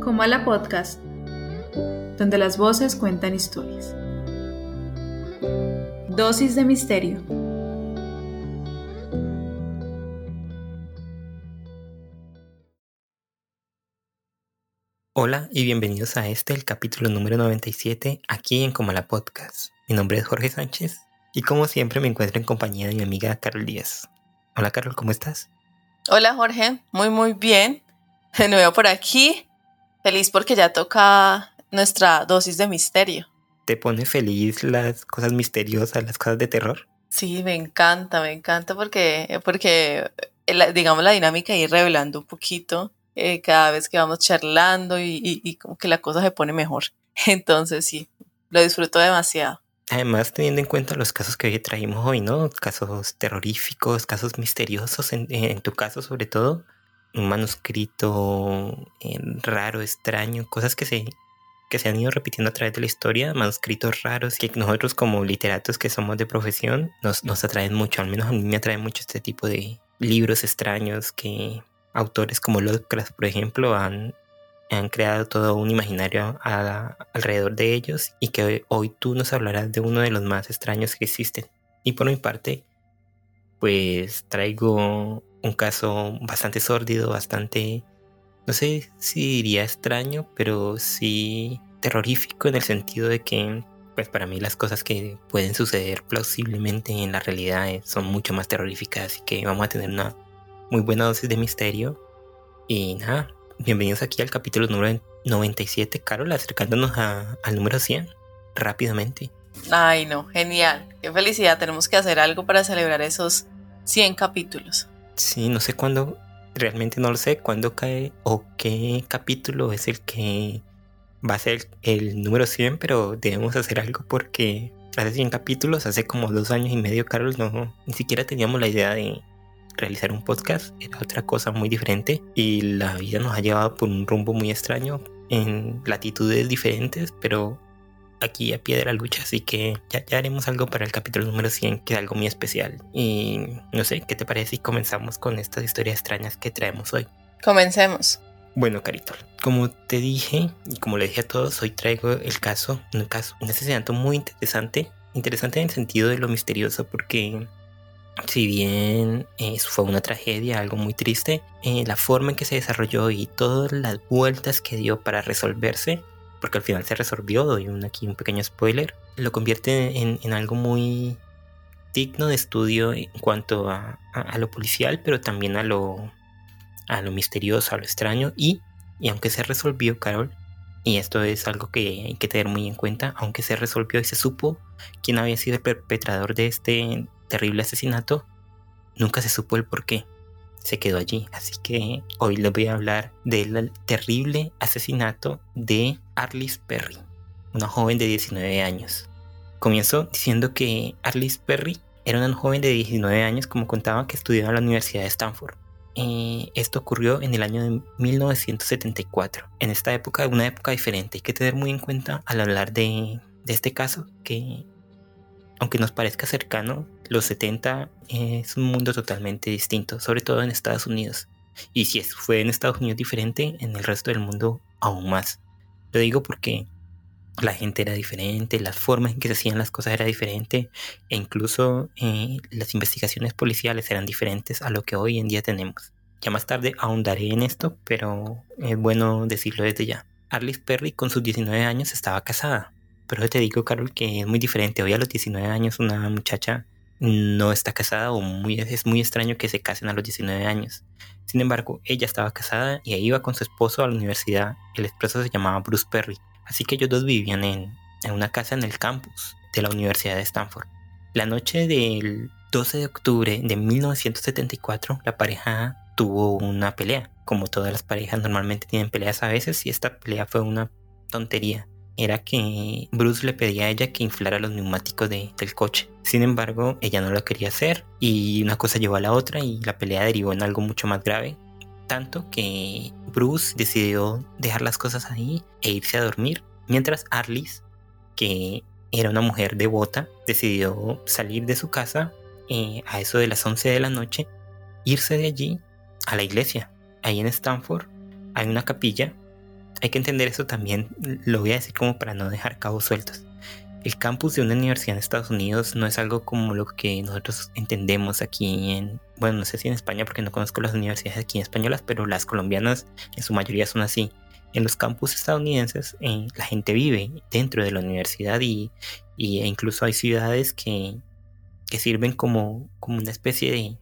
Comala Podcast, donde las voces cuentan historias. Dosis de misterio. Hola y bienvenidos a este, el capítulo número 97, aquí en Comala Podcast. Mi nombre es Jorge Sánchez y como siempre me encuentro en compañía de mi amiga Carol Díaz. Hola Carol, ¿cómo estás? Hola Jorge, muy muy bien. De nuevo por aquí. Feliz porque ya toca nuestra dosis de misterio. ¿Te pone feliz las cosas misteriosas, las cosas de terror? Sí, me encanta, me encanta porque, porque digamos la dinámica ir revelando un poquito eh, cada vez que vamos charlando y, como que la cosa se pone mejor. Entonces sí, lo disfruto demasiado. Además, teniendo en cuenta los casos que hoy traímos hoy, ¿no? Casos terroríficos, casos misteriosos, en, en tu caso sobre todo, un manuscrito eh, raro, extraño, cosas que se, que se han ido repitiendo a través de la historia, manuscritos raros que nosotros como literatos que somos de profesión nos, nos atraen mucho, al menos a mí me atrae mucho este tipo de libros extraños que autores como Lovecraft, por ejemplo, han, han creado todo un imaginario alrededor de ellos y que hoy, tú nos hablarás de uno de los más extraños que existen. Y por mi parte, pues traigo un caso bastante sórdido, bastante, no sé si diría extraño, pero sí terrorífico en el sentido de que, pues para mí las cosas que pueden suceder plausiblemente en la realidad son mucho más terroríficas, así que vamos a tener una muy buena dosis de misterio. Y nada, bienvenidos aquí al capítulo número 97, Carol, acercándonos al número 100 rápidamente. Ay, no, genial. Qué felicidad. Tenemos que hacer algo para celebrar esos 100 capítulos. Sí, no sé cuándo, realmente no lo sé, cuándo cae o qué capítulo es el que va a ser el número 100, pero debemos hacer algo porque hace 100 capítulos, hace como dos años y medio, Carol, no, ni siquiera teníamos la idea de realizar un podcast, era otra cosa muy diferente y la vida nos ha llevado por un rumbo muy extraño en latitudes diferentes, pero aquí a pie de la lucha, así que ya, ya, haremos algo para el capítulo número 100, que es algo muy especial. Y no sé, ¿qué te parece si comenzamos con estas historias extrañas que traemos hoy? Comencemos. Bueno, Carito, como te dije y como le dije a todos, hoy traigo el caso, un caso, un asesinato muy interesante, interesante en el sentido de lo misterioso, porque si bien eso fue una tragedia, algo muy triste, eh, la forma en que se desarrolló y todas las vueltas que dio para resolverse, porque al final se resolvió, doy un, aquí un pequeño spoiler, lo convierte en, algo muy digno de estudio en cuanto a, lo policial, pero también a lo, a lo misterioso, a lo extraño, y, y aunque se resolvió, Carol, y esto es algo que hay que tener muy en cuenta, aunque se resolvió y se supo quién había sido el perpetrador de este terrible asesinato, nunca se supo el por qué. Se quedó allí. Así que hoy les voy a hablar del terrible asesinato de Arliss Perry, una joven de 19 años. Comienzo diciendo que Arliss Perry era una joven de 19 años, como contaba, que estudiaba en la Universidad de Stanford. Eh, esto ocurrió en el año de 1974. En esta época, una época diferente. Hay que tener muy en cuenta al hablar de, de este caso que aunque nos parezca cercano, los 70 es un mundo totalmente distinto, sobre todo en Estados Unidos. Y si fue en Estados Unidos diferente, en el resto del mundo aún más. Lo digo porque la gente era diferente, las formas en que se hacían las cosas era diferente e incluso eh, las investigaciones policiales eran diferentes a lo que hoy en día tenemos. Ya más tarde ahondaré en esto, pero es bueno decirlo desde ya. Arliss Perry con sus 19 años estaba casada, pero te digo, Carol, que es muy diferente. Hoy a los 19 años una muchacha no está casada o muy, es muy extraño que se casen a los 19 años. Sin embargo, ella estaba casada y iba con su esposo a la universidad. El esposo se llamaba Bruce Perry. Así que ellos dos vivían en, en una casa en el campus de la Universidad de Stanford. La noche del 12 de octubre de 1974, la pareja tuvo una pelea. Como todas las parejas normalmente tienen peleas a veces, y esta pelea fue una tontería era que Bruce le pedía a ella que inflara los neumáticos del coche. Sin embargo, ella no lo quería hacer y una cosa llevó a la otra y la pelea derivó en algo mucho más grave. Tanto que Bruce decidió dejar las cosas ahí e irse a dormir, mientras Arliss, que era una mujer devota, decidió salir de su casa eh, a eso de las 11 de la noche, irse de allí a la iglesia, ahí en Stanford, hay una capilla. Hay que entender eso también, lo voy a decir como para no dejar cabos sueltos. El campus de una universidad en Estados Unidos no es algo como lo que nosotros entendemos aquí en, bueno, no sé si en España porque no conozco las universidades aquí en españolas, pero las colombianas en su mayoría son así. En los campus estadounidenses eh, la gente vive dentro de la universidad y, y e incluso hay ciudades que, que sirven como, como una especie de,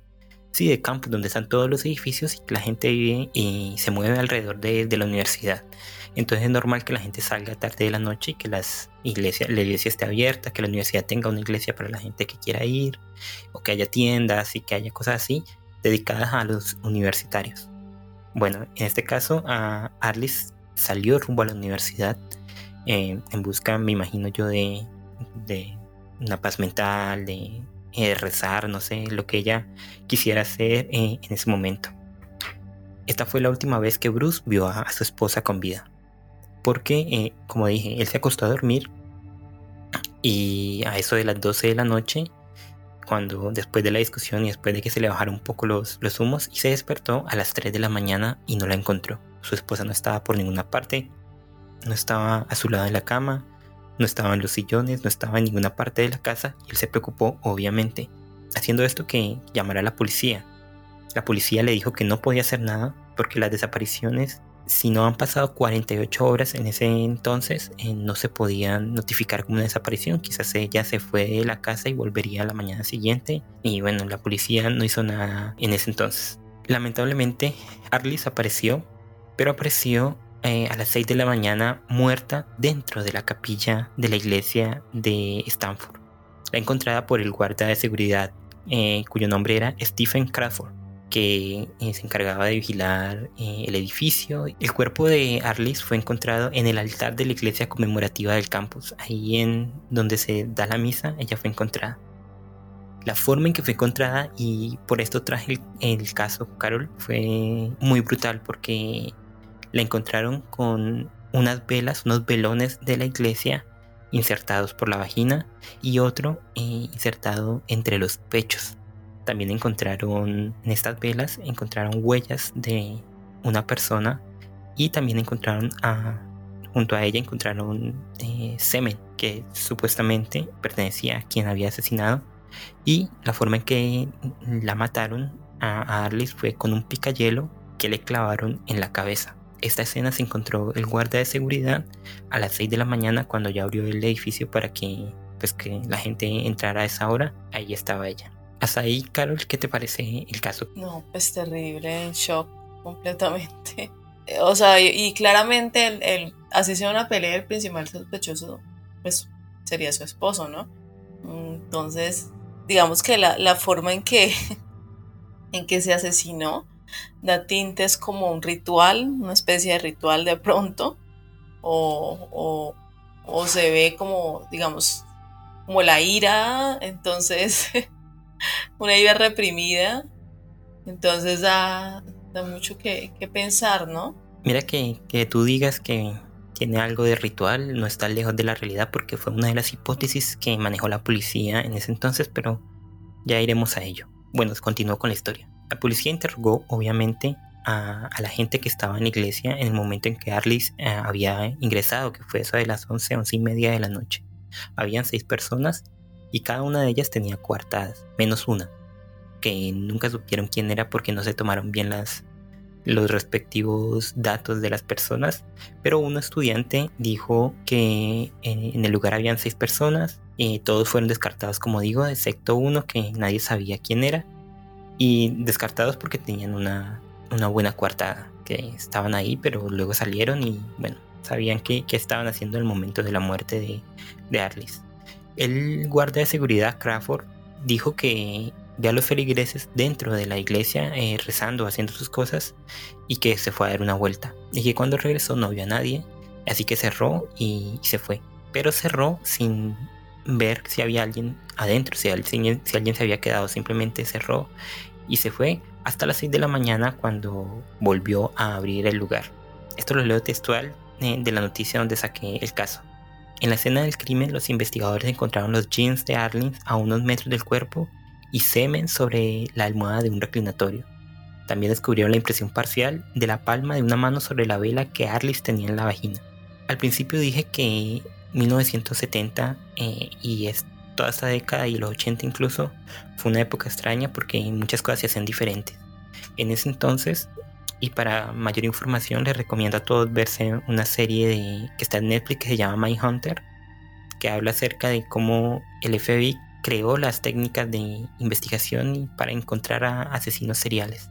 sí, de campus donde están todos los edificios y la gente vive y se mueve alrededor de, la universidad. Entonces es normal que la gente salga tarde de la noche y que las iglesias, la iglesia esté abierta, que la universidad tenga una iglesia para la gente que quiera ir, o que haya tiendas y que haya cosas así dedicadas a los universitarios. Bueno, en este caso, a Arlis salió rumbo a la universidad eh, en busca, me imagino yo, de, de una paz mental, de eh, rezar, no sé, lo que ella quisiera hacer eh, en ese momento. Esta fue la última vez que Bruce vio a, su esposa con vida. Porque, eh, como dije, él se acostó a dormir y a eso de las 12 de la noche, cuando después de la discusión y después de que se le bajaron un poco los, los humos, y se despertó a las 3 de la mañana y no la encontró. Su esposa no estaba por ninguna parte, no estaba a su lado en la cama, no estaba en los sillones, no estaba en ninguna parte de la casa y él se preocupó, obviamente, haciendo esto que llamara a la policía. La policía le dijo que no podía hacer nada porque las desapariciones, si no han pasado 48 horas en ese entonces, eh, no se podían notificar como una desaparición. Quizás ella se fue de la casa y volvería a la mañana siguiente. Y bueno, la policía no hizo nada en ese entonces. Lamentablemente, Arlis apareció, pero apareció eh, a las 6 de la mañana muerta dentro de la capilla de la iglesia de Stanford. La encontrada por el guarda de seguridad eh, cuyo nombre era Stephen Crawford, que eh, se encargaba de vigilar el edificio. El cuerpo de Arlis fue encontrado en el altar de la iglesia conmemorativa del campus, ahí en donde se da la misa, ella fue encontrada. La forma en que fue encontrada, y por esto traje el caso, Carol, fue muy brutal porque la encontraron con unas velas, unos velones de la iglesia insertados por la vagina y otro eh, insertado entre los pechos. También encontraron en estas velas, encontraron huellas de una persona y también encontraron junto a ella encontraron eh, semen que supuestamente pertenecía a quien había asesinado y la forma en que la mataron a, a Arlis fue con un picayelo que le clavaron en la cabeza. Esta escena se encontró el guardia de seguridad a las 6 de la mañana cuando ya abrió el edificio para que, pues, que la gente entrara a esa hora. Ahí estaba ella. Hasta ahí, Carol, ¿qué te parece el caso? No, pues terrible, en shock completamente. O sea, y, claramente el, el, una pelea, el principal sospechoso, pues sería su esposo, ¿no? Entonces, digamos que la, la forma en que, en que se asesinó, da tintes como un ritual, una especie de ritual de pronto, o, o, se ve como, digamos, como la ira, entonces, una ira reprimida, entonces da, da mucho que, pensar, ¿no? Mira que, que tú digas que tiene algo de ritual, no está lejos de la realidad porque fue una de las hipótesis que manejó la policía en ese entonces, pero ya iremos a ello. Bueno, continuó con la historia. La policía interrogó, obviamente, a, la gente que estaba en la iglesia en el momento en que Arlis eh, había ingresado, que fue eso de las 11, 11 y media de la noche. Habían seis personas y cada una de ellas tenía coartadas, menos una, que nunca supieron quién era porque no se tomaron bien las, los respectivos datos de las personas, pero un estudiante dijo que eh, en el lugar habían seis personas, y todos fueron descartados como digo, excepto uno que nadie sabía quién era, y descartados porque tenían una, una buena cuartada, que estaban ahí, pero luego salieron y bueno, sabían qué estaban haciendo en el momento de la muerte de, de Arlis. El guardia de seguridad Crawford dijo que ve a los feligreses dentro de la iglesia eh, rezando, haciendo sus cosas y que se fue a dar una vuelta. Y que cuando regresó no vio a nadie, así que cerró y, se fue. Pero cerró sin ver si había alguien adentro, si, alguien, si alguien se había quedado, simplemente cerró y se fue hasta las 6 de la mañana cuando volvió a abrir el lugar. Esto lo leo textual eh, de la noticia donde saqué el caso. En la escena del crimen, los investigadores encontraron los jeans de Arlene a unos metros del cuerpo y semen sobre la almohada de un reclinatorio. También descubrieron la impresión parcial de la palma de una mano sobre la vela que Arlis tenía en la vagina. Al principio dije que 1970 eh, y es toda esta década y los 80 incluso fue una época extraña porque muchas cosas se hacían diferentes. En ese entonces, y para mayor información les recomiendo a todos verse una serie de, que está en Netflix que se llama Hunter que habla acerca de cómo el FBI creó las técnicas de investigación para encontrar a asesinos seriales.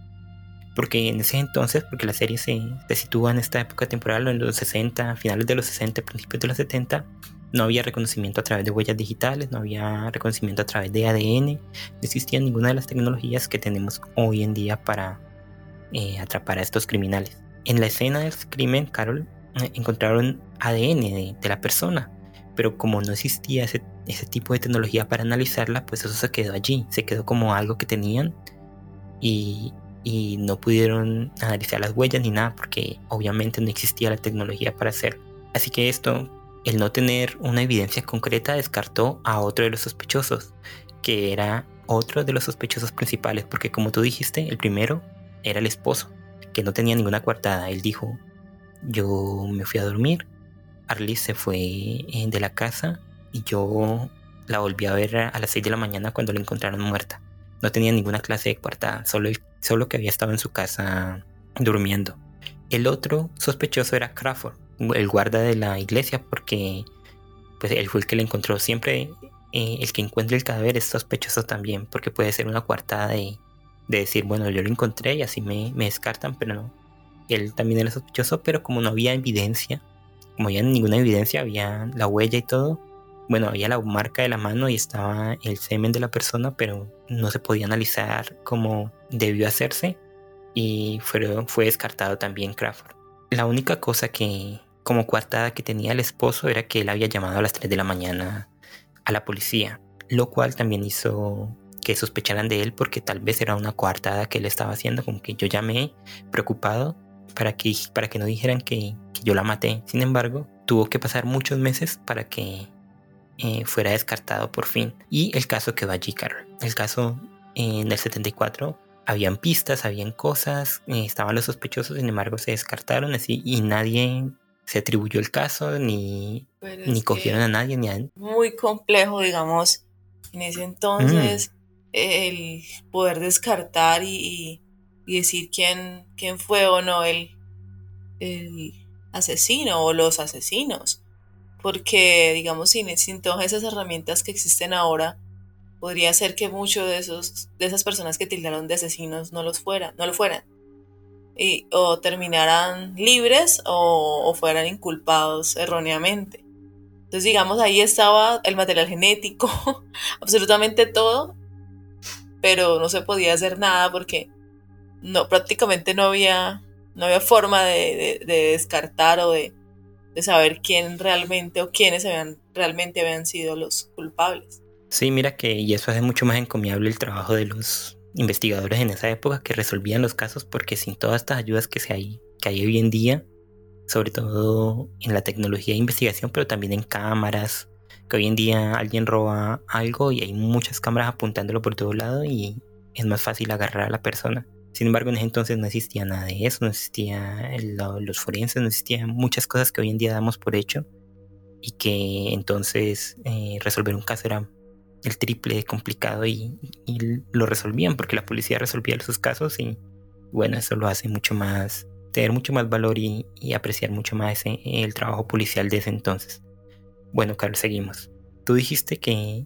Porque en ese entonces, porque la serie se, se sitúa en esta época temporal, en los 60, finales de los 60, principios de los 70, no había reconocimiento a través de huellas digitales, no había reconocimiento a través de ADN, no existía ninguna de las tecnologías que tenemos hoy en día para eh, atrapar a estos criminales. En la escena del crimen, Carol, eh, encontraron ADN de, la persona, pero como no existía ese, ese tipo de tecnología para analizarla, pues eso se quedó allí, se quedó como algo que tenían y, y no pudieron analizar las huellas ni nada porque obviamente no existía la tecnología para hacerlo. Así que esto el no tener una evidencia concreta descartó a otro de los sospechosos, que era otro de los sospechosos principales, porque como tú dijiste, el primero era el esposo, que no tenía ninguna coartada. Él dijo, yo me fui a dormir, Arlis se fue eh, de la casa y yo la volví a ver a las 6 de la mañana cuando la encontraron muerta. No tenía ninguna clase de coartada, solo, solo que había estado en su casa durmiendo. El otro sospechoso era Crawford, el guarda de la iglesia porque pues él fue el que le encontró siempre eh, el que encuentre el cadáver es sospechoso también porque puede ser una coartada de, decir bueno yo lo encontré y así me, descartan pero no. Él también era sospechoso pero como no había evidencia como ya ninguna evidencia había la huella y todo bueno había la marca de la mano y estaba el semen de la persona pero no se podía analizar como debió hacerse y fue, fue descartado también Crawford. La única cosa que, como coartada que tenía el esposo era que él había llamado a las 3 de la mañana a la policía, lo cual también hizo que sospecharan de él porque tal vez era una coartada que él estaba haciendo, como que yo llamé preocupado para que, para que no dijeran que, yo la maté. Sin embargo, tuvo que pasar muchos meses para que eh, fuera descartado por fin. Y el caso quedó allí, Carol. El caso en el 74 habían pistas, habían cosas, eh, estaban los sospechosos, sin embargo se descartaron así y nadie se atribuyó el caso, ni, ni cogieron a nadie, ni a... Muy complejo, digamos, en ese entonces, mm. el poder descartar y, y, decir quién, quién fue o no el, el asesino o los asesinos. Porque, digamos, sin, sin todas esas herramientas que existen ahora, podría ser que muchos de esos de esas personas que tildaron de asesinos no los fueran, no lo fueran. Y, o terminaran libres o, fueran inculpados erróneamente. Entonces, digamos, ahí estaba el material genético, absolutamente todo, pero no se podía hacer nada porque no, prácticamente no había, no había forma de, descartar o de, de, saber quién realmente o quiénes habían, realmente habían sido los culpables. Sí, mira que y eso hace mucho más encomiable el trabajo de los investigadores en esa época que resolvían los casos porque sin todas estas ayudas que, se hay, que hay hoy en día, sobre todo en la tecnología de investigación, pero también en cámaras, que hoy en día alguien roba algo y hay muchas cámaras apuntándolo por todo lado y es más fácil agarrar a la persona. Sin embargo, en ese entonces no existía nada de eso, no existía los forenses, no existían muchas cosas que hoy en día damos por hecho y que entonces eh, resolver un caso era el triple complicado y, lo resolvían porque la policía resolvía sus casos y bueno, eso lo hace mucho más, tener mucho más valor y, apreciar mucho más el trabajo policial de ese entonces. Bueno, Carlos, seguimos. Tú dijiste que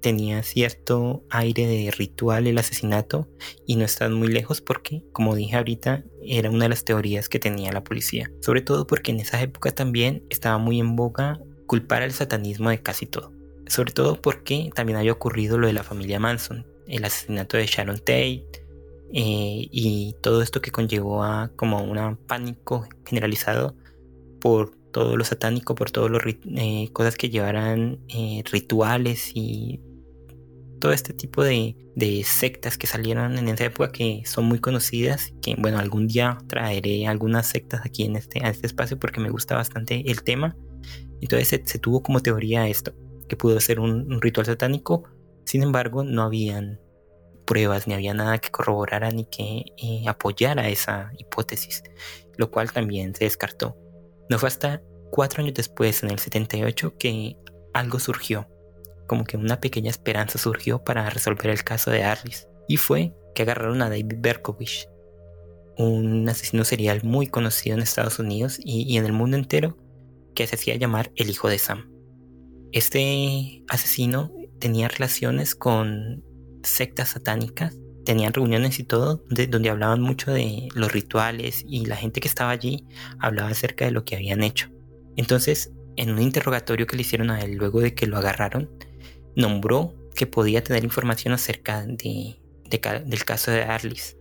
tenía cierto aire de ritual el asesinato y no estás muy lejos porque, como dije ahorita, era una de las teorías que tenía la policía. Sobre todo porque en esa época también estaba muy en boga culpar al satanismo de casi todo sobre todo porque también había ocurrido lo de la familia Manson, el asesinato de Sharon Tate eh, y todo esto que conllevó a como un pánico generalizado por todo lo satánico, por todas las eh, cosas que llevaran eh, rituales y todo este tipo de, sectas que salieron en esa época que son muy conocidas, que bueno, algún día traeré algunas sectas aquí en este, este espacio porque me gusta bastante el tema. Entonces se tuvo como teoría esto que pudo ser un, ritual satánico, sin embargo no habían pruebas, ni había nada que corroborara ni que eh, apoyara esa hipótesis, lo cual también se descartó. No fue hasta cuatro años después, en el 78, que algo surgió, como que una pequeña esperanza surgió para resolver el caso de Arlis, y fue que agarraron a David Berkovich, un asesino serial muy conocido en Estados Unidos y, en el mundo entero, que se hacía llamar el hijo de Sam. Este asesino tenía relaciones con sectas satánicas, tenían reuniones y todo, donde hablaban mucho de los rituales y la gente que estaba allí hablaba acerca de lo que habían hecho. Entonces, en un interrogatorio que le hicieron a él luego de que lo agarraron, nombró que podía tener información acerca de, del caso de Arlis.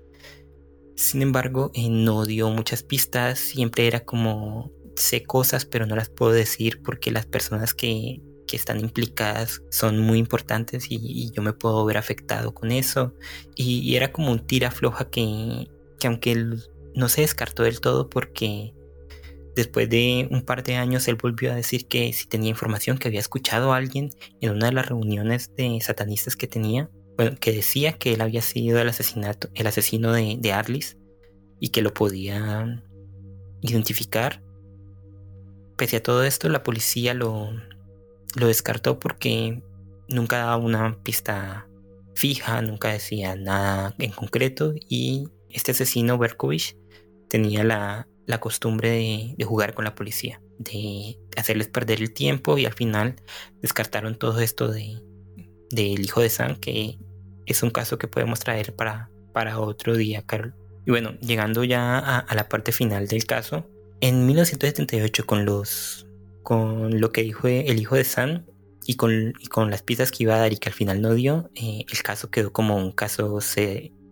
Sin embargo, eh, no dio muchas pistas, siempre era como sé cosas pero no las puedo decir porque las personas que, están implicadas son muy importantes y, yo me puedo ver afectado con eso. Y, era como un tira floja que, que aunque él no se descartó del todo porque después de un par de años él volvió a decir que si tenía información que había escuchado a alguien en una de las reuniones de satanistas que tenía, que decía que él había sido el asesinato, el asesino de, Arlis y que lo podía identificar. Pese a todo esto, la policía lo, lo descartó porque nunca daba una pista fija, nunca decía nada en concreto y este asesino Berkovich tenía la, costumbre de, de, jugar con la policía, de hacerles perder el tiempo y al final descartaron todo esto de del hijo de Sam que es un caso que podemos traer para, para otro día, Carol. Y bueno, llegando ya a, la parte final del caso, en 1978 con los con lo que dijo el hijo de Sam y con, con las pistas que iba a dar y que al final no dio, eh, el caso quedó como un caso,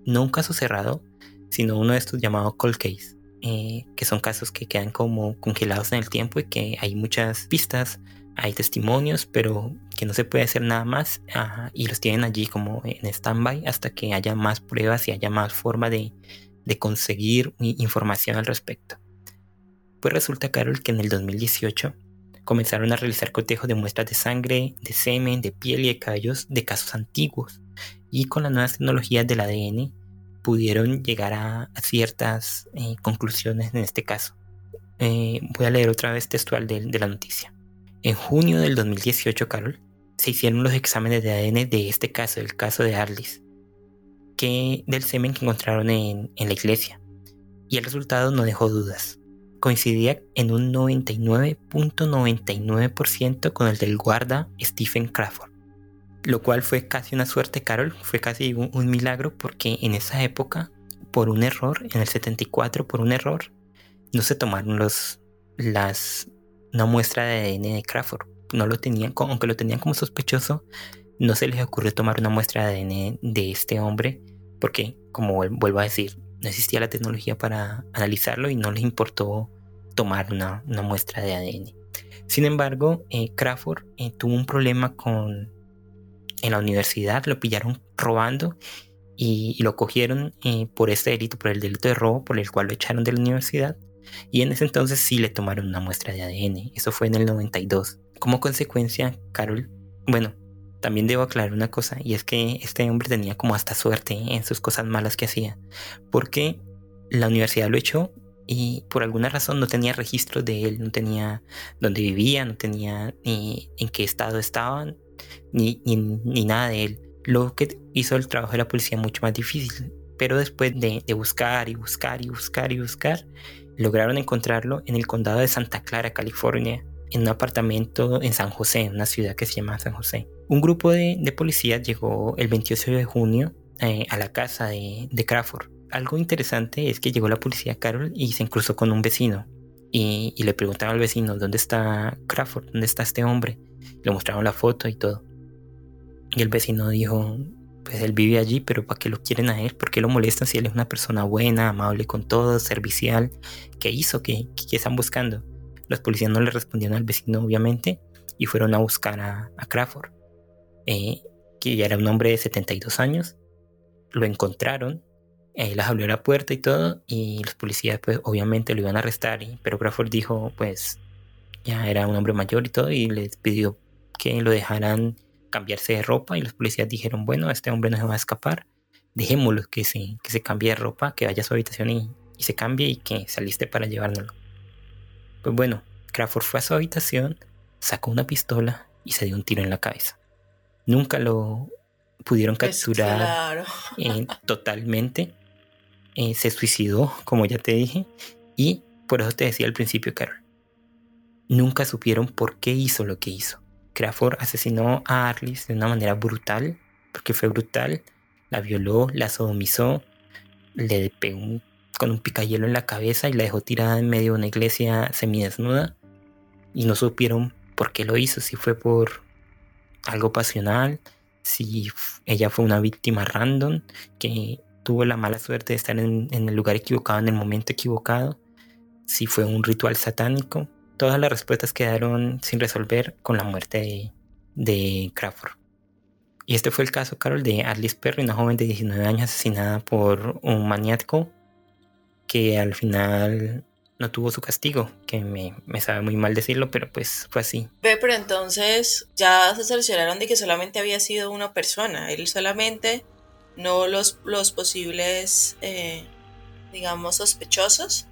no un caso cerrado, sino uno de estos llamados cold case, eh, que son casos que quedan como congelados en el tiempo y que hay muchas pistas, hay testimonios, pero que no se puede hacer nada más y los tienen allí como en stand-by hasta que haya más pruebas y haya más forma de, conseguir información al respecto. Pues resulta, Carol, que en el 2018 comenzaron a realizar cotejos de muestras de sangre, de semen, de piel y de cabellos de casos antiguos. Y con las nuevas tecnologías del ADN pudieron llegar a, ciertas eh, conclusiones en este caso. Eh, voy a leer otra vez textual de la noticia. En junio del 2018, Carol, se hicieron los exámenes de ADN de este caso, el caso de Arlis, que del semen que encontraron en, la iglesia. Y el resultado no dejó dudas. Coincidía en un 99.99% con el del guarda Stephen Crawford. Lo cual fue casi una suerte, Carol, fue casi un, un milagro porque en esa época, por un error, en el 74, por un error, no se tomaron los, las una muestra de ADN de Crawford. No lo tenían, aunque lo tenían como sospechoso, no se les ocurrió tomar una muestra de ADN de este hombre, porque, como vuelvo a decir, no existía la tecnología para analizarlo y no les importó tomar una, muestra de ADN. Sin embargo, eh, Crawford eh, tuvo un problema con en la universidad, lo pillaron robando y, lo cogieron eh, por este delito, por el delito de robo, por el cual lo echaron de la universidad. Y en ese entonces sí le tomaron una muestra de ADN. Eso fue en el 92. Como consecuencia, Carol, bueno, también debo aclarar una cosa, y es que este hombre tenía como hasta suerte en sus cosas malas que hacía, porque la universidad lo echó y por alguna razón no tenía registro de él, no tenía dónde vivía, no tenía ni en qué estado estaban, ni, ni, nada de él. Lo que hizo el trabajo de la policía mucho más difícil. Pero después de, de buscar y buscar y buscar y buscar, lograron encontrarlo en el condado de Santa Clara, California, en un apartamento en San José, en una ciudad que se llama San José. Un grupo de, policías llegó el 28 de junio eh, a la casa de, Crawford. Algo interesante es que llegó la policía Carol y se cruzó con un vecino. Y, le preguntaron al vecino, ¿dónde está Crawford? ¿Dónde está este hombre? Le mostraron la foto y todo. Y el vecino dijo, pues él vive allí, pero ¿para qué lo quieren a él? ¿Por qué lo molestan si él es una persona buena, amable con todos, servicial? ¿Qué hizo? ¿Qué, qué están buscando? Los policías no le respondieron al vecino, obviamente, y fueron a buscar a, Crawford, eh, que ya era un hombre de 72 años. Lo encontraron, él les abrió la puerta y todo, y los policías, pues, obviamente lo iban a arrestar, pero Crawford dijo, pues, ya era un hombre mayor y todo, y les pidió que lo dejaran cambiarse de ropa y los policías dijeron, bueno, este hombre no se va a escapar, dejémoslo que se, que se cambie de ropa, que vaya a su habitación y, y se cambie y que se aliste para llevárnoslo. Pues bueno, Crawford fue a su habitación, sacó una pistola y se dio un tiro en la cabeza. Nunca lo pudieron Pues capturar claro. eh, totalmente. Eh, se suicidó, como ya te dije. Y por eso te decía al principio, Carol. Nunca supieron por qué hizo lo que hizo. Crawford asesinó a Arlis de una manera brutal, porque fue brutal. La violó, la sodomizó, le pegó un- con un picayelo en la cabeza y la dejó tirada en medio de una iglesia semidesnuda. Y no supieron por qué lo hizo, si fue por algo pasional, si ella fue una víctima random que tuvo la mala suerte de estar en, en el lugar equivocado en el momento equivocado, si fue un ritual satánico. Todas las respuestas quedaron sin resolver con la muerte de, de Crawford. Y este fue el caso, Carol, de Alice Perry, una joven de 19 años asesinada por un maniático que al final no tuvo su castigo, que me, me sabe muy mal decirlo, pero pues fue así. Ve, pero entonces ya se cercioraron de que solamente había sido una persona. Él solamente, no los, los posibles, eh, digamos, sospechosos.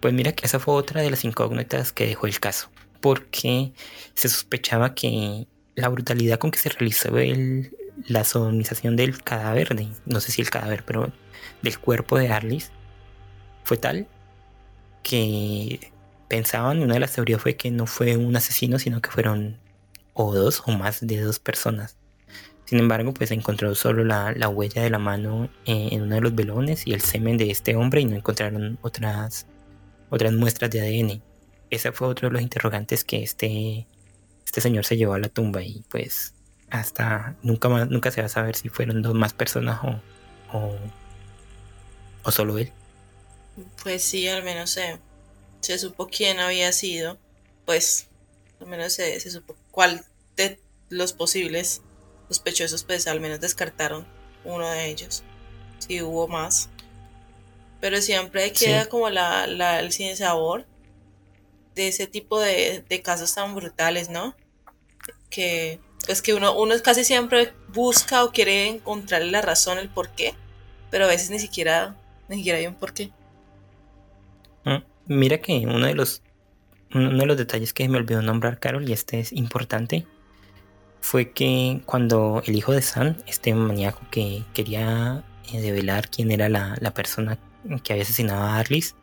Pues mira que esa fue otra de las incógnitas que dejó el caso, porque se sospechaba que la brutalidad con que se realizó el- la sodomización del cadáver, de- no sé si el cadáver, pero del cuerpo de Arlis, fue tal que pensaban, una de las teorías fue que no fue un asesino, sino que fueron o dos o más de dos personas. Sin embargo, pues encontró solo la, la huella de la mano eh, en uno de los velones y el semen de este hombre y no encontraron otras otras muestras de ADN. Ese fue otro de los interrogantes que este, este señor se llevó a la tumba y pues hasta nunca nunca se va a saber si fueron dos más personas o, o, o solo él. Pues sí, al menos se, se supo quién había sido. Pues, al menos se, se supo cuál de los posibles sospechosos, pues al menos descartaron uno de ellos. Si hubo más. Pero siempre Sí. queda como la, la, el sin sabor de ese tipo de, de casos tan brutales, ¿no? Que pues que uno, uno casi siempre busca o quiere encontrarle la razón, el por qué, pero a veces ni siquiera, ni siquiera hay un por qué. Mm, Mira que uno de los uno de los detalles que me olvidó nombrar, Carol, y este es importante, fue que cuando el hijo de San, este maníaco que quería eh, develar quién era la, la persona que había asesinado a Arlis,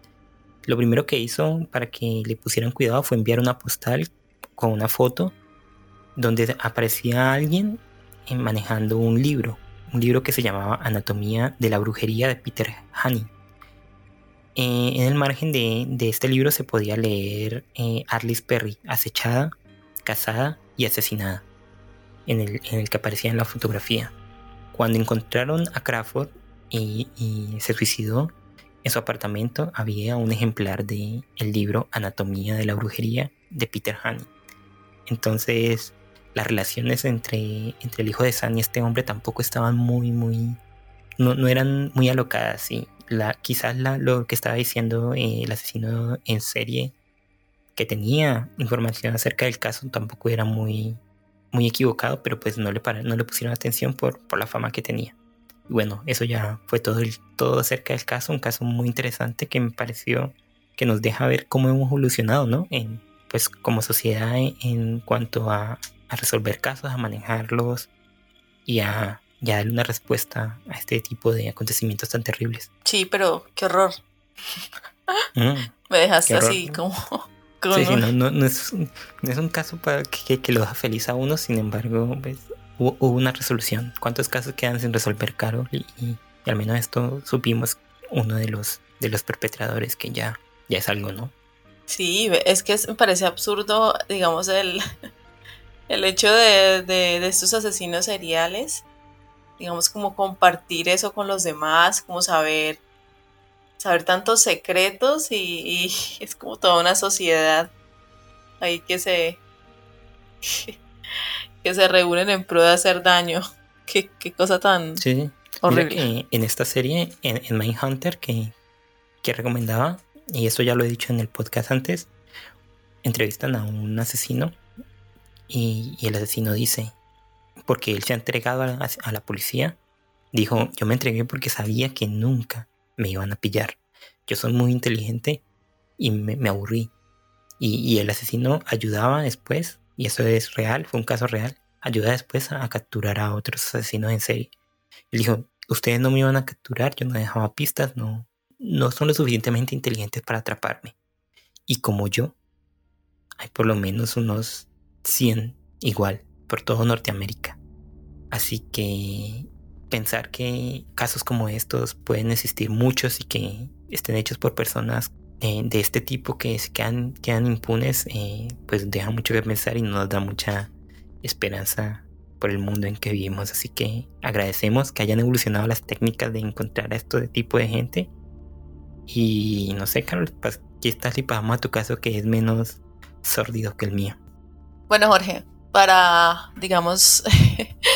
lo primero que hizo para que le pusieran cuidado fue enviar una postal con una foto donde aparecía alguien eh, manejando un libro, un libro que se llamaba Anatomía de la Brujería de Peter Honey. Eh, en el margen de, este libro se podía leer eh, Perry, acechada, casada y asesinada, en el, que aparecía en la fotografía. Cuando encontraron a Crawford y, se suicidó, en su apartamento había un ejemplar de el libro Anatomía de la Brujería de Peter Honey. Entonces, las relaciones entre, el hijo de San y este hombre tampoco estaban muy, muy... No, no eran muy alocadas, y la, quizás la, lo que estaba diciendo eh, el asesino en serie, que tenía información acerca del caso, tampoco era muy, muy equivocado, pero pues no le, para, no le pusieron atención por, por la fama que tenía. Y bueno, eso ya fue todo, todo acerca del caso, un caso muy interesante que me pareció que nos deja ver cómo hemos evolucionado, ¿no? En, pues como sociedad en, en cuanto a, a, resolver casos, a manejarlos y a, y a darle una respuesta a este tipo de acontecimientos tan terribles. Sí, pero qué horror. Mm, Me dejaste así como... como sí, sí, no, no, no, es, no, es, un caso para que, que, lo deja feliz a uno, sin embargo, pues, hubo, hubo, una resolución. ¿Cuántos casos quedan sin resolver, Carol? Y, y, y, al menos esto supimos uno de los, de los perpetradores que ya, ya es algo, ¿no? Sí, es que me parece absurdo, digamos, el, el hecho de, de, de estos asesinos seriales, digamos, como compartir eso con los demás, como saber, saber tantos secretos y, y es como toda una sociedad ahí que se, que se reúnen en pro de hacer daño. Qué, qué cosa tan sí. horrible. Mira que en esta serie, en, en Mindhunter, que, que recomendaba, y esto ya lo he dicho en el podcast antes, entrevistan a un asesino y, y el asesino dice, porque él se ha entregado a, la policía Dijo, yo me entregué porque sabía que nunca me iban a pillar. Yo soy muy inteligente y me, aburrí. Y, el asesino ayudaba después, y eso es real, fue un caso real, ayuda después a, capturar a otros asesinos en serie. Él dijo, ustedes no me iban a capturar, yo no dejaba pistas, no, no son lo suficientemente inteligentes para atraparme. Y como yo, hay por lo menos unos 100 igual por todo Norteamérica. Así que pensar que casos como estos pueden existir muchos y que estén hechos por personas eh, de este tipo que se quedan, quedan impunes, eh, pues deja mucho que pensar y nos da mucha esperanza por el mundo en que vivimos. Así que agradecemos que hayan evolucionado las técnicas de encontrar a este tipo de gente. Y no sé, Carol, pues, aquí estás y pasamos a tu caso que es menos sórdido que el mío. Bueno, Jorge, para, digamos,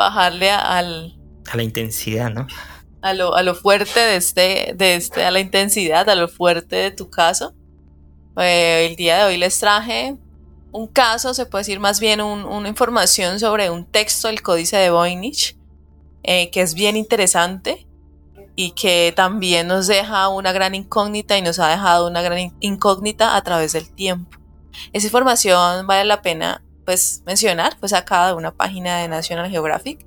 bajarle al... A la intensidad, ¿no? A lo, a lo fuerte de este, de este, a la intensidad, a lo fuerte de tu caso. Eh, el día de hoy les traje un caso, se puede decir más bien una información sobre un texto del códice de Voynich, eh, que es bien interesante y que también nos deja una gran incógnita y nos ha dejado una gran incógnita a través del tiempo. Esa información vale la pena pues mencionar, pues acá de una página de National Geographic,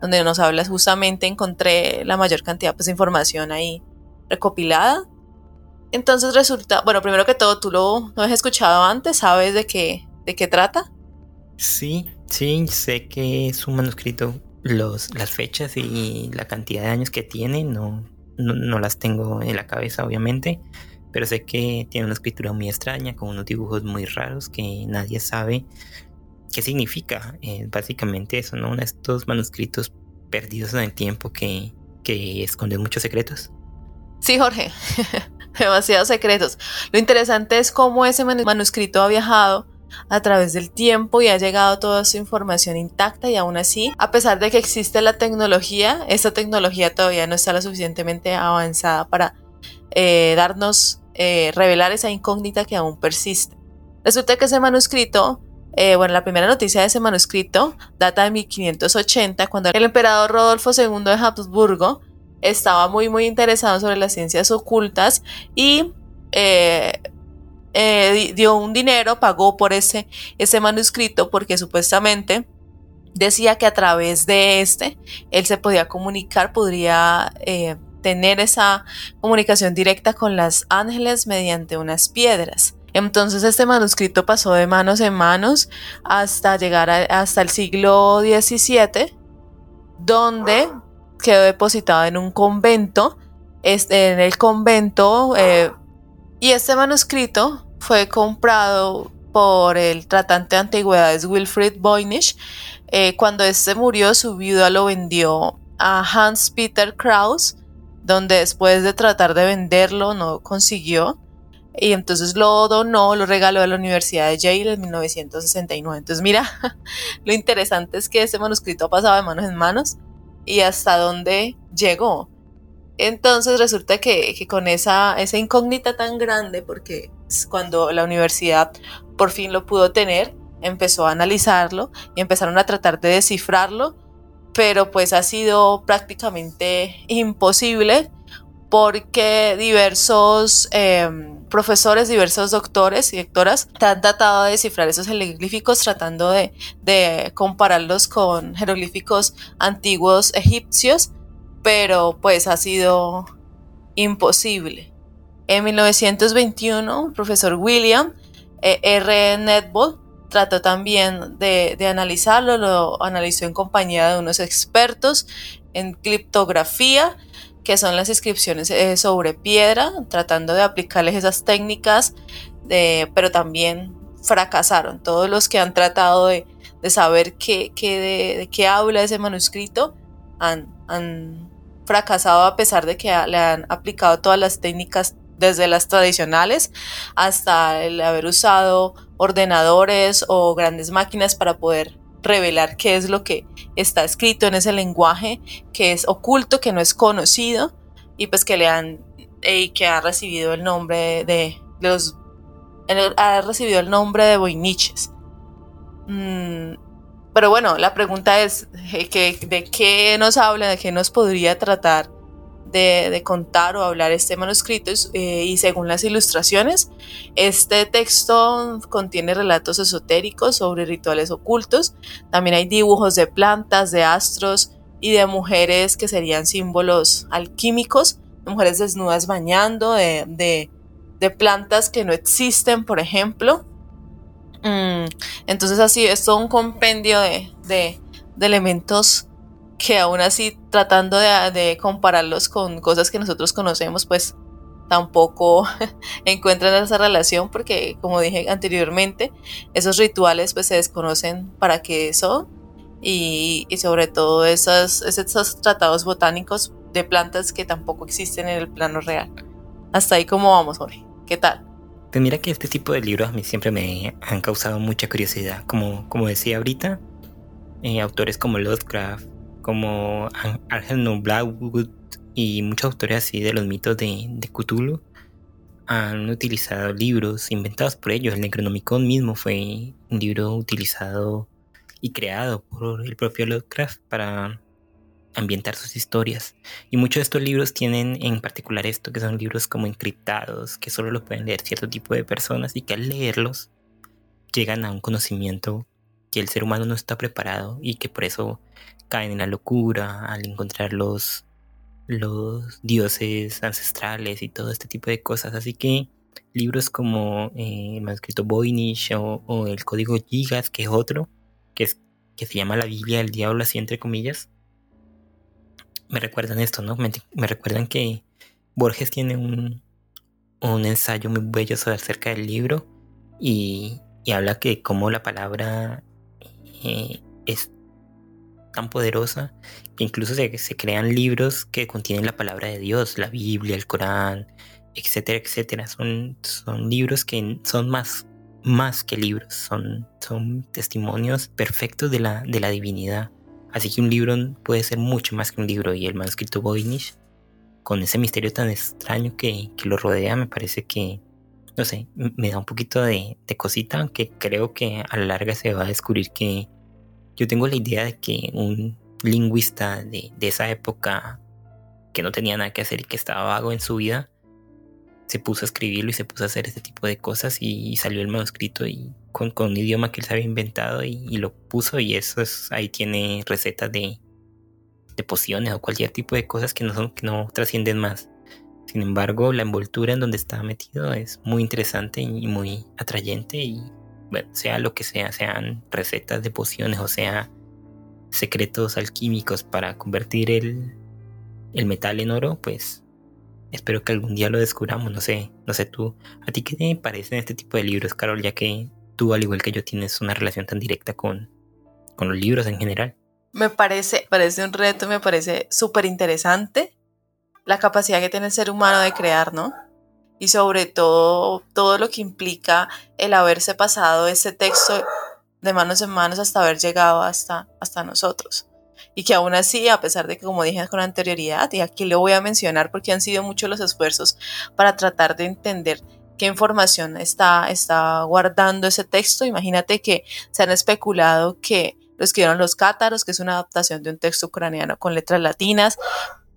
donde nos habla justamente, encontré la mayor cantidad pues, de información ahí recopilada. Entonces resulta, bueno, primero que todo, tú lo, lo has escuchado antes, ¿sabes de qué, de qué trata? Sí, sí, sé que es un manuscrito. Los, las fechas y la cantidad de años que tiene no, no las tengo en la cabeza, obviamente pero sé que tiene una escritura muy extraña, con unos dibujos muy raros que nadie sabe qué significa. Eh, básicamente eso, ¿no? Estos manuscritos perdidos en el tiempo que, que esconden muchos secretos. Sí, Jorge, demasiados secretos. Lo interesante es cómo ese manuscrito ha viajado a través del tiempo y ha llegado toda su información intacta y aún así, a pesar de que existe la tecnología, esa tecnología todavía no está lo suficientemente avanzada para eh, darnos, eh, revelar esa incógnita que aún persiste. Resulta que ese manuscrito eh, bueno, la primera noticia de ese manuscrito data de 1580, cuando el emperador Rodolfo II de Habsburgo estaba muy, muy interesado sobre las ciencias ocultas y eh, eh, dio un dinero, pagó por ese, ese manuscrito porque supuestamente decía que a través de este él se podía comunicar, podría tener esa comunicación directa con las ángeles mediante unas piedras. Entonces este manuscrito pasó de manos en manos hasta llegar hasta el siglo XVII, donde quedó depositado en un convento, este, en el convento, eh, y este manuscrito fue comprado por el tratante de antigüedades Wilfrid Voynich. Eh, cuando este murió, su viuda lo vendió a Hans Peter Kraus, donde después de tratar de venderlo no consiguió y entonces lo donó, lo regaló a la Universidad de Yale en 1969. Entonces mira, lo interesante es que ese manuscrito ha pasado de manos en manos y hasta dónde llegó. Entonces resulta que, con esa, esa incógnita tan grande, porque cuando la universidad por fin lo pudo tener, empezó a analizarlo y empezaron a tratar de descifrarlo, pero pues ha sido prácticamente imposible porque diversos em, profesores, diversos doctores y doctoras han tratado de descifrar esos jeroglíficos tratando de, compararlos con jeroglíficos antiguos egipcios, pero pues ha sido imposible. En 1921, el profesor William eh, R. Netball trató también de, analizarlo, lo analizó en compañía de unos expertos en criptografía que son las inscripciones eh, sobre piedra, tratando de aplicarles esas técnicas, pero también fracasaron. Todos los que han tratado de, saber qué, de, qué habla ese manuscrito han, han fracasado a pesar de que le han aplicado todas las técnicas desde las tradicionales hasta el haber usado ordenadores o grandes máquinas para poder revelar qué es lo que está escrito en ese lenguaje que es oculto, que no es conocido y pues que le han y que ha recibido el nombre de, los ha recibido el nombre de Voiniches. Mm, pero bueno, la pregunta es que, de qué nos habla, de qué nos podría tratar de, contar o hablar este manuscrito eh, y según las ilustraciones, este texto contiene relatos esotéricos sobre rituales ocultos, también hay dibujos de plantas, de astros y de mujeres que serían símbolos alquímicos, de mujeres desnudas bañando, de, plantas que no existen, por ejemplo. Mm, entonces así es todo un compendio de, de elementos que aún así tratando de, compararlos con cosas que nosotros conocemos, pues tampoco encuentran esa relación porque como dije anteriormente, esos rituales pues se desconocen para qué son y, sobre todo esos, esos tratados botánicos de plantas que tampoco existen en el plano real. Hasta ahí como vamos, Jorge. ¿Qué tal? Pues mira que este tipo de libros a mí siempre me han causado mucha curiosidad. Como, como decía ahorita, eh, autores como Lovecraft, como Argel Blackwood y muchos autores así de los mitos de, de Cthulhu han utilizado libros inventados por ellos. El Necronomicon mismo fue un libro utilizado y creado por el propio Lovecraft para ambientar sus historias. Y muchos de estos libros tienen en particular esto, que son libros como encriptados, que solo lo pueden leer cierto tipo de personas y que al leerlos llegan a un conocimiento que el ser humano no está preparado y que por eso caen en la locura al encontrar los, los dioses ancestrales y todo este tipo de cosas. Así que libros como eh, el manuscrito Voynich o, el código Gigas, que es otro, que, es, que se llama la Biblia del Diablo, así entre comillas, me recuerdan esto, ¿no? Me, recuerdan que Borges tiene un, un ensayo muy bello sobre acerca del libro y, y habla que como la palabra eh, es tan poderosa que incluso se, se, crean libros que contienen la palabra de Dios, la Biblia, el Corán, etcétera, etcétera. Son, son libros que son más, más que libros, son, son testimonios perfectos de la, de la divinidad. Así que un libro puede ser mucho más que un libro y el manuscrito Voynich, con ese misterio tan extraño que, que lo rodea, me parece que, no sé, me da un poquito de, de cosita, aunque creo que a la larga se va a descubrir que yo tengo la idea de que un lingüista de, esa época que no tenía nada que hacer y que estaba vago en su vida, se puso a escribirlo y se puso a hacer este tipo de cosas y, salió el manuscrito y con, un idioma que él se había inventado y, lo puso y eso es, ahí tiene recetas de, de pociones o cualquier tipo de cosas que no son, que no trascienden más. Sin embargo, la envoltura en donde está metido es muy interesante y muy atrayente y sea lo que sea, sean recetas de pociones o sea secretos alquímicos para convertir el, el metal en oro, pues espero que algún día lo descubramos, no sé, no sé tú, ¿a ti qué te parecen este tipo de libros, Carol? Ya que tú, al igual que yo, tienes una relación tan directa con, con los libros en general. Me parece, parece un reto, me parece súper interesante la capacidad que tiene el ser humano de crear, ¿no? Y sobre todo todo lo que implica el haberse pasado ese texto de manos en manos hasta haber llegado hasta, hasta nosotros. Y que aún así, a pesar de que, como dije con anterioridad, y aquí lo voy a mencionar porque han sido muchos los esfuerzos para tratar de entender qué información está, está guardando ese texto. Imagínate que se han especulado que lo escribieron los cátaros, que es una adaptación de un texto ucraniano con letras latinas,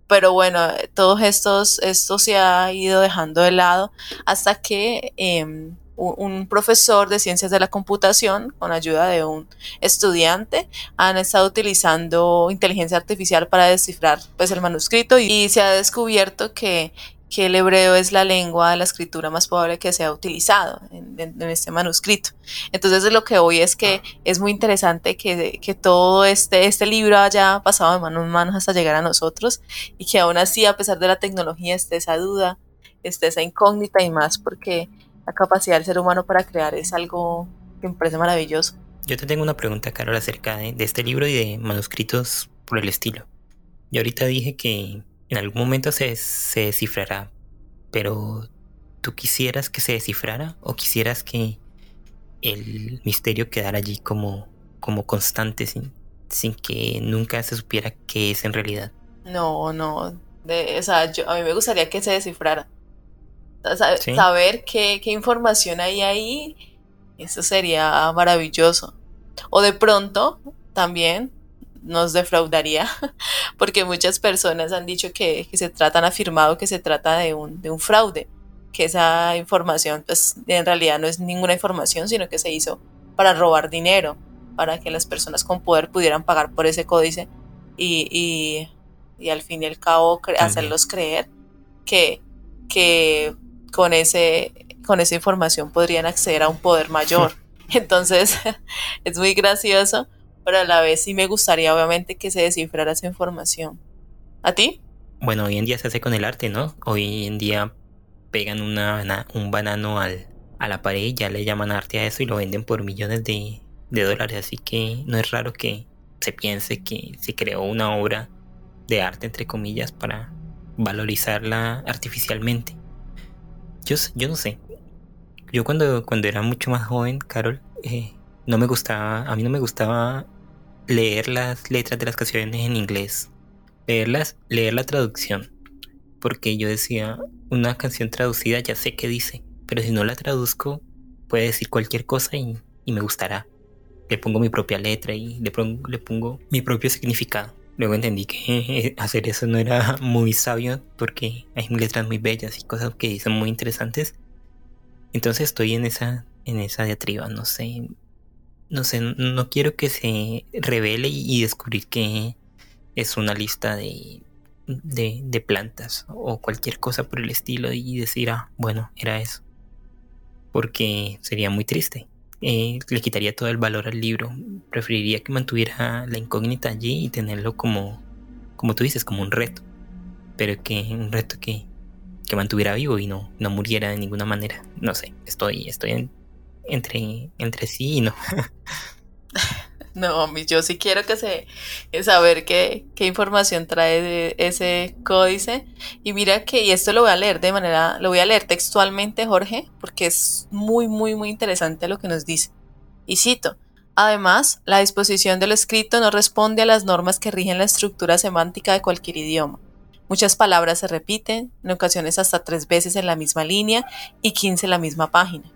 pero bueno, todos estos, esto se ha ido dejando de lado hasta que em, un profesor de ciencias de la computación, con ayuda de un estudiante, han estado utilizando inteligencia artificial para descifrar pues, el manuscrito y se ha descubierto que que el hebreo es la lengua la escritura más probable que se ha utilizado en, este manuscrito. Entonces lo que hoy es que es muy interesante que, que, todo este, este libro haya pasado de manos en manos hasta llegar a nosotros y que aún así, a pesar de la tecnología, esté esa duda, esté esa incógnita y más, porque la capacidad del ser humano para crear es algo que me parece maravilloso. Yo te tengo una pregunta, Carol, acerca de, de este libro y de manuscritos por el estilo. Yo ahorita dije que en algún momento se, se descifrará, pero ¿tú quisieras que se descifrara o quisieras que el misterio quedara allí como, como constante sin, sin que nunca se supiera qué es en realidad? No, no. De, o sea, yo, a mí me gustaría que se descifrara. Saber qué, qué información hay ahí, eso sería maravilloso. O de pronto, también nos defraudaría, porque muchas personas han dicho que, se trata, han afirmado que se trata de un, de un fraude, que esa información pues en realidad no es ninguna información, sino que se hizo para robar dinero, para que las personas con poder pudieran pagar por ese códice y, y, al fin y al cabo hacerlos creer que, que con, ese, con esa información podrían acceder a un poder mayor. Entonces es muy gracioso pero a la vez sí me gustaría obviamente que se descifrara esa información. ¿A ti? Bueno, hoy en día se hace con el arte, ¿no? Hoy en día pegan una, un banano al, a la pared y ya le llaman arte a eso y lo venden por millones de, de dólares. Así que no es raro que se piense que se creó una obra de arte, entre comillas, para valorizarla artificialmente. Yo, yo no sé. Yo cuando, cuando era mucho más joven, Carol, eh, no me gustaba, a mí no me gustaba leer las letras de las canciones en inglés, leerlas, leer la traducción, porque yo decía, una canción traducida ya sé qué dice, pero si no la traduzco, puede decir cualquier cosa y, me gustará. Le pongo mi propia letra y le pongo, le pongo mi propio significado. Luego entendí que hacer eso no era muy sabio porque hay letras muy bellas y cosas que son muy interesantes. Entonces estoy en esa, en esa diatriba, no sé no sé, no quiero que se revele y descubrir que es una lista de, de, plantas o cualquier cosa por el estilo y decir, ah, bueno, era eso. Porque sería muy triste. Eh, le quitaría todo el valor al libro. Preferiría que mantuviera la incógnita allí y tenerlo como, como tú dices, como un reto. Pero que un reto que, que mantuviera vivo y no, no muriera de ninguna manera. No sé, estoy, estoy en, entre, entre sí y no. No, yo sí quiero que se saber qué, qué información trae de ese códice. Y mira que, y esto lo voy a leer de manera, lo voy a leer textualmente, Jorge, porque es muy, muy, muy interesante lo que nos dice. Y cito. Además, la disposición de lo escrito no responde a las normas que rigen la estructura semántica de cualquier idioma. Muchas palabras se repiten, en ocasiones hasta tres veces en la misma línea y quince en la misma página.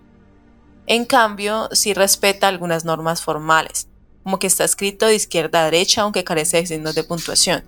En cambio, sí respeta algunas normas formales, como que está escrito de izquierda a derecha aunque carece de signos de puntuación.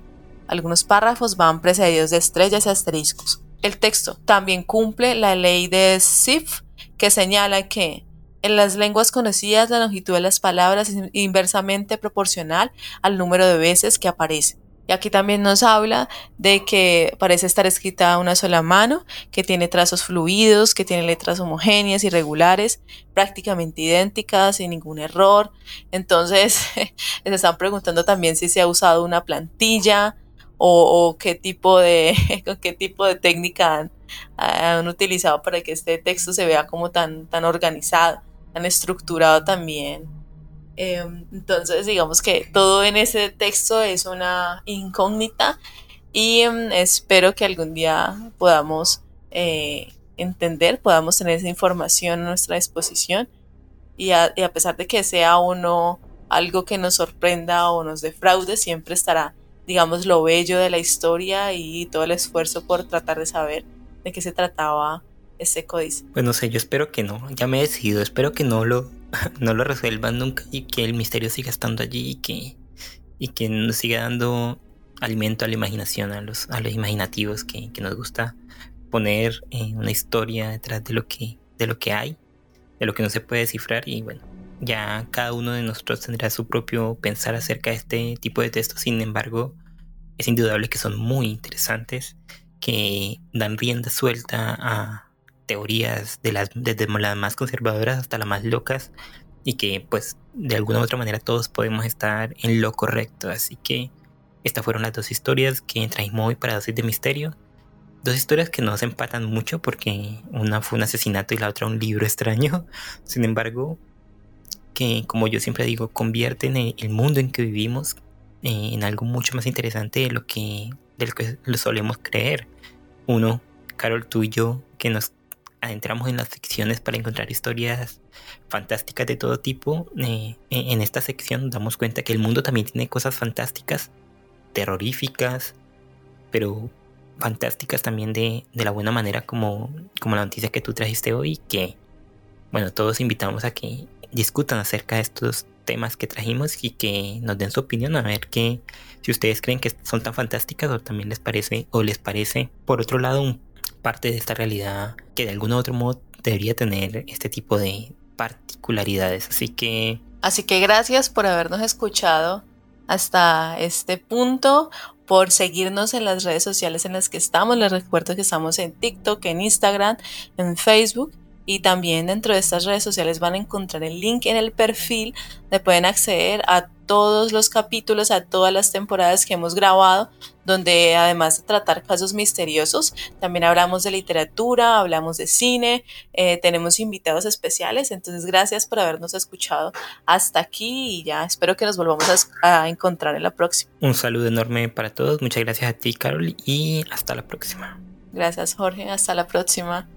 Algunos párrafos van precedidos de estrellas y asteriscos. El texto también cumple la ley de Sif, que señala que en las lenguas conocidas la longitud de las palabras es inversamente proporcional al número de veces que aparece. Y aquí también nos habla de que parece estar escrita a una sola mano, que tiene trazos fluidos, que tiene letras homogéneas, irregulares, prácticamente idénticas, sin ningún error. Entonces, se están preguntando también si se ha usado una plantilla o, qué tipo de, qué tipo de técnica han, han, utilizado para que este texto se vea como tan, tan organizado, tan estructurado también Em, entonces, digamos que todo en ese texto es una incógnita y em, espero que algún día podamos eh, entender, podamos tener esa información a nuestra disposición y a, pesar de que sea uno algo que nos sorprenda o nos defraude, siempre estará, digamos, lo bello de la historia y todo el esfuerzo por tratar de saber de qué se trataba ese códice. Pues no sé, yo espero que no, ya me he decidido, espero que no lo no lo resuelvan nunca y que el misterio siga estando allí y que, y que nos siga dando alimento a la imaginación, a los, a los imaginativos que, nos gusta poner en una historia detrás de lo que, de lo que hay, de lo que no se puede descifrar y bueno, ya cada uno de nosotros tendrá su propio pensar acerca de este tipo de textos, sin embargo, es indudable que son muy interesantes, que dan rienda suelta a, teorías de las, desde las más conservadoras hasta las más locas y que pues de alguna u otra manera todos podemos estar en lo correcto. Así que estas fueron las dos historias que trajimos hoy para Dosis de Misterio. Dos historias que no se empatan mucho porque una fue un asesinato y la otra un libro extraño. Sin embargo, que como yo siempre digo, convierten el mundo en que vivimos eh, en algo mucho más interesante de lo que, de lo que lo solemos creer. Uno, Carol, tú y yo, que nos adentramos en las secciones para encontrar historias fantásticas de todo tipo, eh, en esta sección damos cuenta que el mundo también tiene cosas fantásticas, terroríficas, pero fantásticas también de, la buena manera como, como la noticia que tú trajiste hoy, que, bueno, todos invitamos a que discutan acerca de estos temas que trajimos y que nos den su opinión a ver que si ustedes creen que son tan fantásticas o también les parece o les parece por otro lado un, parte de esta realidad que de algún otro modo debería tener este tipo de particularidades. Así que... Así que gracias por habernos escuchado hasta este punto, por seguirnos en las redes sociales en las que estamos. Les recuerdo que estamos en TikTok, en Instagram, en Facebook y también dentro de estas redes sociales van a encontrar el link en el perfil donde pueden acceder a todos los capítulos, a todas las temporadas que hemos grabado, donde además de tratar casos misteriosos, también hablamos de literatura, hablamos de cine, eh, tenemos invitados especiales, entonces gracias por habernos escuchado hasta aquí y ya espero que nos volvamos a, a encontrar en la próxima. Un saludo enorme para todos, muchas gracias a ti Carol y hasta la próxima. Gracias Jorge, hasta la próxima.